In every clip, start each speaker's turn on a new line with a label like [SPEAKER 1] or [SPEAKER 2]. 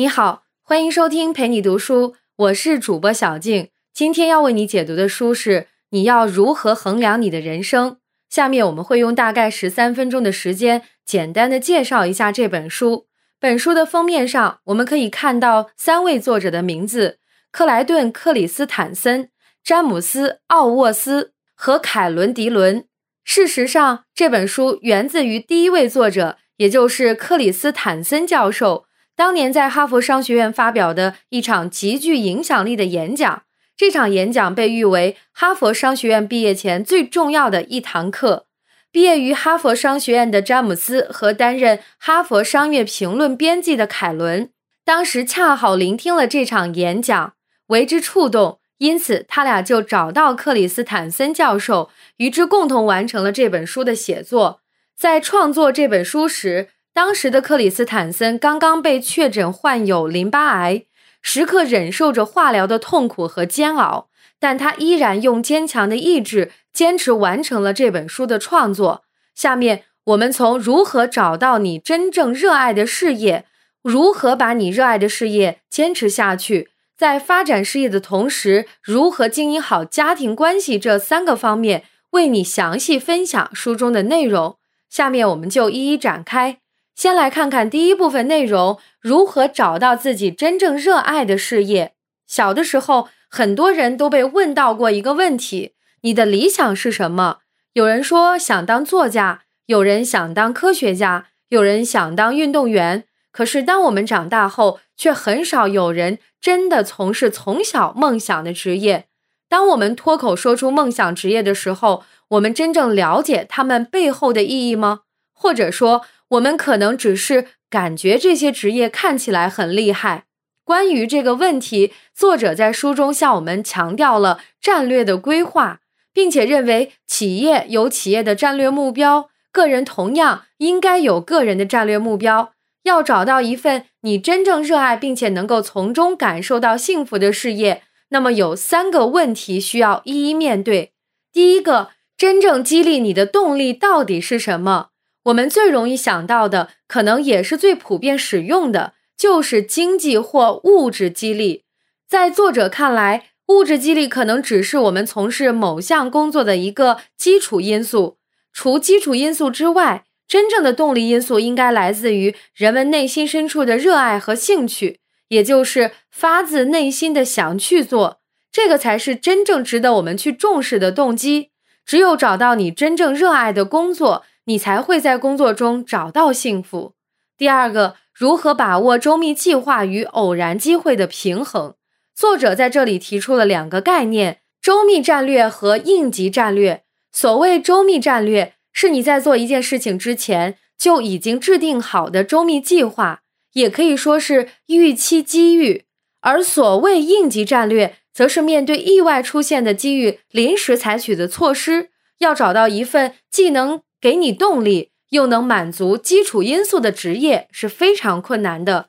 [SPEAKER 1] 你好，欢迎收听陪你读书，我是主播小静。今天要为你解读的书是《你要如何衡量你的人生》。下面我们会用大概十三分钟的时间，简单的介绍一下这本书。本书的封面上，我们可以看到三位作者的名字：克莱顿·克里斯坦森、詹姆斯·奥沃斯和凯伦·迪伦。事实上，这本书源自于第一位作者，也就是克里斯坦森教授。当年在哈佛商学院发表的一场极具影响力的演讲，这场演讲被誉为哈佛商学院毕业前最重要的一堂课。毕业于哈佛商学院的詹姆斯和担任哈佛商业评论编辑的凯伦，当时恰好聆听了这场演讲，为之触动，因此他俩就找到克里斯坦森教授，与之共同完成了这本书的写作。在创作这本书时，当时的克里斯坦森刚刚被确诊患有淋巴癌，时刻忍受着化疗的痛苦和煎熬，但他依然用坚强的意志坚持完成了这本书的创作。下面我们从如何找到你真正热爱的事业，如何把你热爱的事业坚持下去，在发展事业的同时如何经营好家庭关系这三个方面，为你详细分享书中的内容。下面我们就一一展开。先来看看第一部分内容：如何找到自己真正热爱的事业。小的时候，很多人都被问到过一个问题：你的理想是什么？有人说想当作家，有人想当科学家，有人想当运动员。可是，当我们长大后，却很少有人真的从事从小梦想的职业。当我们脱口说出梦想职业的时候，我们真正了解他们背后的意义吗？或者说？我们可能只是感觉这些职业看起来很厉害。关于这个问题，作者在书中向我们强调了战略的规划，并且认为企业有企业的战略目标，个人同样应该有个人的战略目标。要找到一份你真正热爱并且能够从中感受到幸福的事业，那么有三个问题需要一一面对。第一个，真正激励你的动力到底是什么？我们最容易想到的，可能也是最普遍使用的，就是经济或物质激励。在作者看来，物质激励可能只是我们从事某项工作的一个基础因素。除基础因素之外，真正的动力因素应该来自于人们内心深处的热爱和兴趣，也就是发自内心的想去做。这个才是真正值得我们去重视的动机。只有找到你真正热爱的工作。你才会在工作中找到幸福。第二个，如何把握周密计划与偶然机会的平衡？作者在这里提出了两个概念：周密战略和应急战略。所谓周密战略，是你在做一件事情之前就已经制定好的周密计划，也可以说是预期机遇；而所谓应急战略，则是面对意外出现的机遇，临时采取的措施。要找到一份既能给你动力，又能满足基础因素的职业是非常困难的。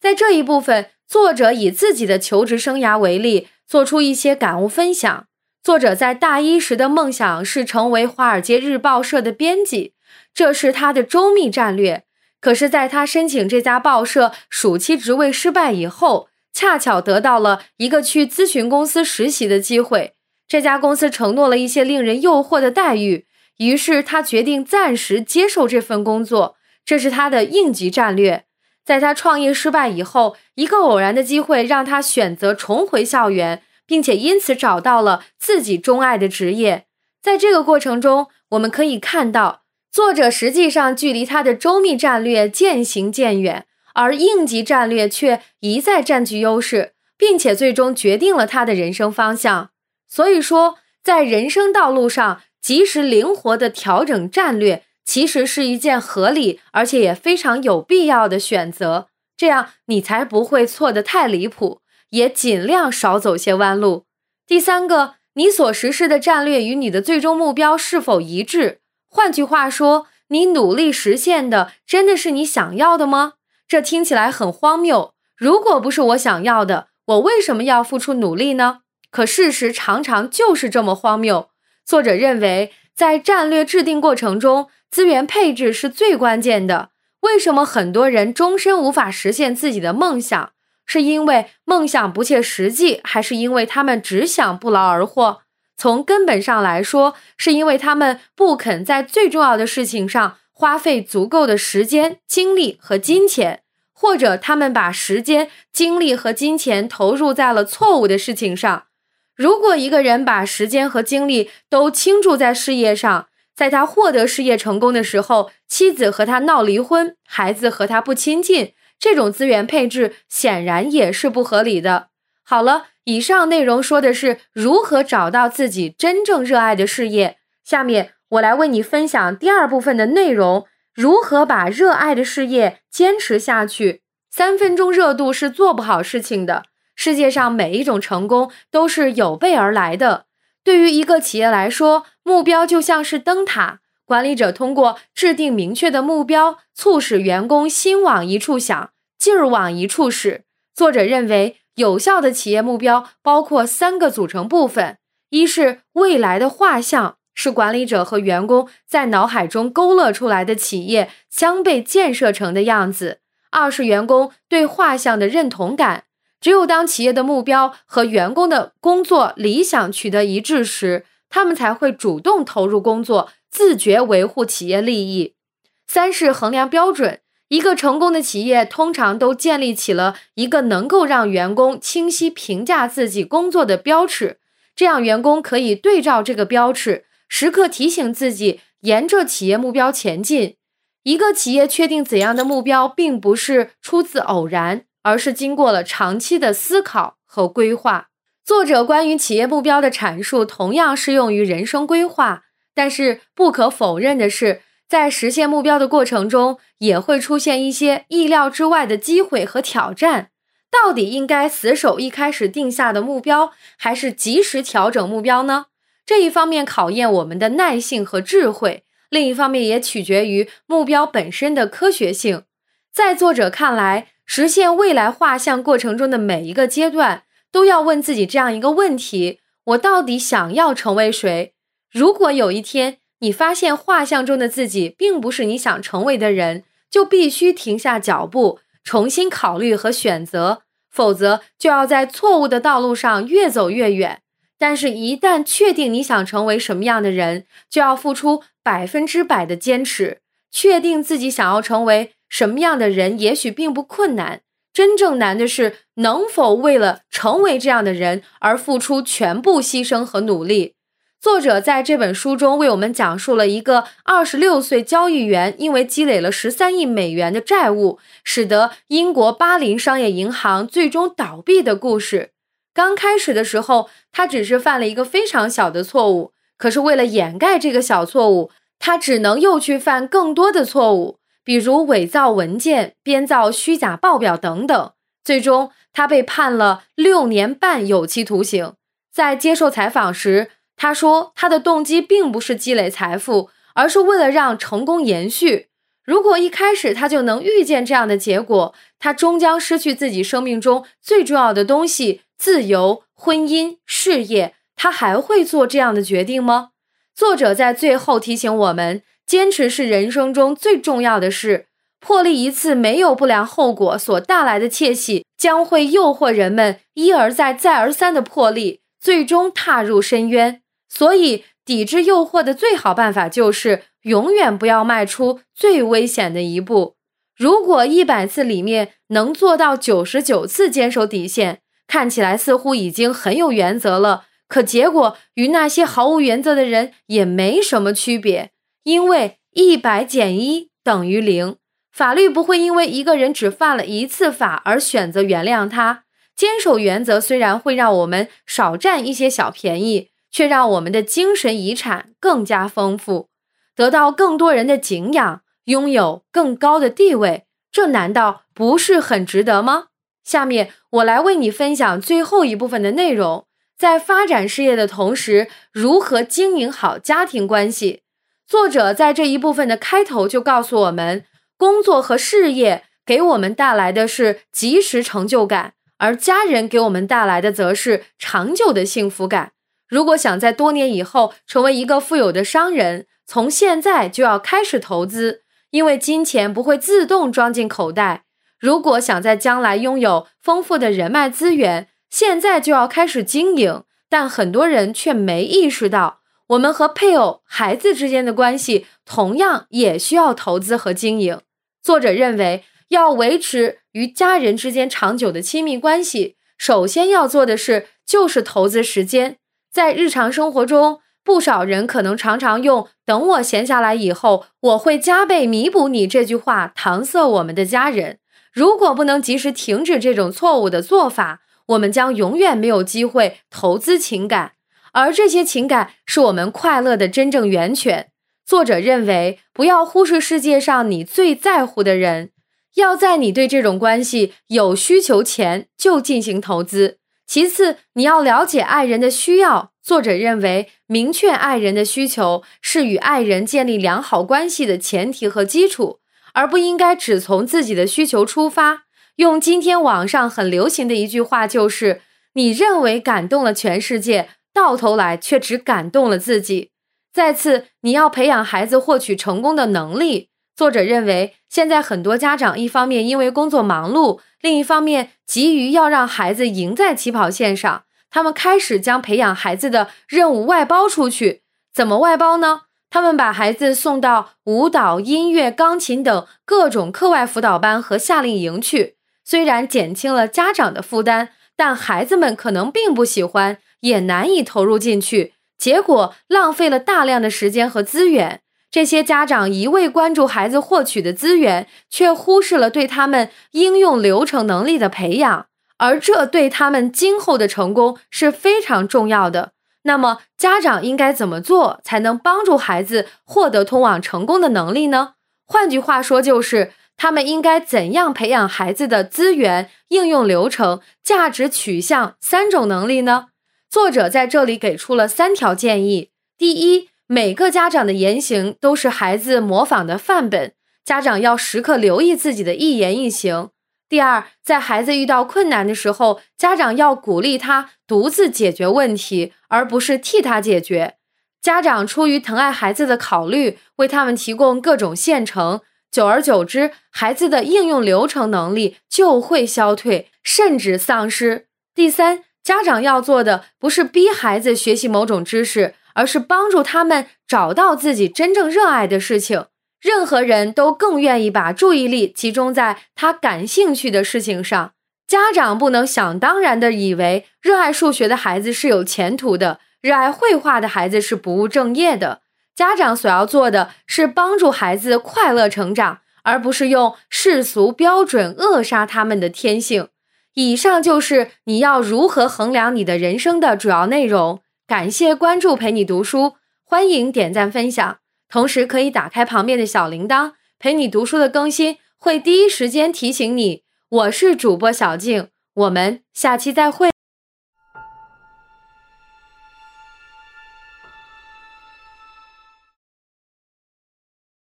[SPEAKER 1] 在这一部分，作者以自己的求职生涯为例，做出一些感悟分享。作者在大一时的梦想是成为《华尔街日报》社的编辑，这是他的周密战略。可是，在他申请这家报社暑期职位失败以后，恰巧得到了一个去咨询公司实习的机会。这家公司承诺了一些令人诱惑的待遇。于是他决定暂时接受这份工作，这是他的应急战略。在他创业失败以后，一个偶然的机会让他选择重回校园，并且因此找到了自己钟爱的职业。在这个过程中，我们可以看到，作者实际上距离他的周密战略渐行渐远，而应急战略却一再占据优势，并且最终决定了他的人生方向。所以说，在人生道路上，及时灵活的调整战略，其实是一件合理而且也非常有必要的选择。这样你才不会错得太离谱，也尽量少走些弯路。第三个，你所实施的战略与你的最终目标是否一致？换句话说，你努力实现的真的是你想要的吗？这听起来很荒谬。如果不是我想要的，我为什么要付出努力呢？可事实常常就是这么荒谬。作者认为，在战略制定过程中，资源配置是最关键的。为什么很多人终身无法实现自己的梦想？是因为梦想不切实际，还是因为他们只想不劳而获？从根本上来说，是因为他们不肯在最重要的事情上花费足够的时间、精力和金钱，或者他们把时间、精力和金钱投入在了错误的事情上。如果一个人把时间和精力都倾注在事业上，在他获得事业成功的时候，妻子和他闹离婚，孩子和他不亲近，这种资源配置显然也是不合理的。好了，以上内容说的是如何找到自己真正热爱的事业。下面我来为你分享第二部分的内容：如何把热爱的事业坚持下去。三分钟热度是做不好事情的。世界上每一种成功都是有备而来的。对于一个企业来说，目标就像是灯塔，管理者通过制定明确的目标，促使员工心往一处想，劲儿往一处使。作者认为，有效的企业目标包括三个组成部分：一是未来的画像，是管理者和员工在脑海中勾勒出来的企业将被建设成的样子；二是员工对画像的认同感。只有当企业的目标和员工的工作理想取得一致时，他们才会主动投入工作，自觉维护企业利益。三是衡量标准，一个成功的企业通常都建立起了一个能够让员工清晰评价自己工作的标尺，这样员工可以对照这个标尺，时刻提醒自己沿着企业目标前进。一个企业确定怎样的目标，并不是出自偶然。而是经过了长期的思考和规划。作者关于企业目标的阐述同样适用于人生规划，但是不可否认的是，在实现目标的过程中，也会出现一些意料之外的机会和挑战。到底应该死守一开始定下的目标，还是及时调整目标呢？这一方面考验我们的耐性和智慧，另一方面也取决于目标本身的科学性。在作者看来，实现未来画像过程中的每一个阶段，都要问自己这样一个问题：我到底想要成为谁？如果有一天你发现画像中的自己并不是你想成为的人，就必须停下脚步，重新考虑和选择，否则就要在错误的道路上越走越远。但是，一旦确定你想成为什么样的人，就要付出百分之百的坚持。确定自己想要成为。什么样的人也许并不困难，真正难的是能否为了成为这样的人而付出全部牺牲和努力。作者在这本书中为我们讲述了一个二十六岁交易员因为积累了十三亿美元的债务，使得英国巴林商业银行最终倒闭的故事。刚开始的时候，他只是犯了一个非常小的错误，可是为了掩盖这个小错误，他只能又去犯更多的错误。比如伪造文件、编造虚假报表等等，最终他被判了六年半有期徒刑。在接受采访时，他说他的动机并不是积累财富，而是为了让成功延续。如果一开始他就能预见这样的结果，他终将失去自己生命中最重要的东西——自由、婚姻、事业。他还会做这样的决定吗？作者在最后提醒我们。坚持是人生中最重要的事。破例一次没有不良后果所带来的窃喜，将会诱惑人们一而再、再而三的破例，最终踏入深渊。所以，抵制诱惑的最好办法就是永远不要迈出最危险的一步。如果一百次里面能做到九十九次坚守底线，看起来似乎已经很有原则了。可结果与那些毫无原则的人也没什么区别。因为一百减一等于零，法律不会因为一个人只犯了一次法而选择原谅他。坚守原则虽然会让我们少占一些小便宜，却让我们的精神遗产更加丰富，得到更多人的敬仰，拥有更高的地位。这难道不是很值得吗？下面我来为你分享最后一部分的内容：在发展事业的同时，如何经营好家庭关系。作者在这一部分的开头就告诉我们，工作和事业给我们带来的是即时成就感，而家人给我们带来的则是长久的幸福感。如果想在多年以后成为一个富有的商人，从现在就要开始投资，因为金钱不会自动装进口袋。如果想在将来拥有丰富的人脉资源，现在就要开始经营。但很多人却没意识到，我们和配偶、孩子之间的关系同样也需要投资和经营。作者认为，要维持与家人之间长久的亲密关系，首先要做的事就是投资时间。在日常生活中，不少人可能常常用“等我闲下来以后，我会加倍弥补你”这句话搪塞我们的家人。如果不能及时停止这种错误的做法，我们将永远没有机会投资情感，而这些情感是我们快乐的真正源泉。作者认为，不要忽视世界上你最在乎的人，要在你对这种关系有需求前就进行投资。其次，你要了解爱人的需要。作者认为，明确爱人的需求是与爱人建立良好关系的前提和基础，而不应该只从自己的需求出发。用今天网上很流行的一句话就是：“你认为感动了全世界，到头来却只感动了自己。”再次，你要培养孩子获取成功的能力。作者认为，现在很多家长一方面因为工作忙碌，另一方面急于要让孩子赢在起跑线上，他们开始将培养孩子的任务外包出去。怎么外包呢？他们把孩子送到舞蹈、音乐、钢琴等各种课外辅导班和夏令营去。虽然减轻了家长的负担，但孩子们可能并不喜欢，也难以投入进去，结果浪费了大量的时间和资源。这些家长一味关注孩子获取的资源，却忽视了对他们应用流程能力的培养，而这对他们今后的成功是非常重要的。那么，家长应该怎么做才能帮助孩子获得通往成功的能力呢？换句话说，就是。他们应该怎样培养孩子的资源应用流程、价值取向三种能力呢？作者在这里给出了三条建议：第一，每个家长的言行都是孩子模仿的范本，家长要时刻留意自己的一言一行；第二，在孩子遇到困难的时候，家长要鼓励他独自解决问题，而不是替他解决。家长出于疼爱孩子的考虑，为他们提供各种现成。久而久之，孩子的应用流程能力就会消退，甚至丧失。第三，家长要做的不是逼孩子学习某种知识，而是帮助他们找到自己真正热爱的事情。任何人都更愿意把注意力集中在他感兴趣的事情上。家长不能想当然的以为热爱数学的孩子是有前途的，热爱绘画的孩子是不务正业的。家长所要做的是帮助孩子快乐成长，而不是用世俗标准扼杀他们的天性。以上就是你要如何衡量你的人生的主要内容。感谢关注，陪你读书，欢迎点赞分享，同时可以打开旁边的小铃铛，陪你读书的更新会第一时间提醒你。我是主播小静，我们下期再会。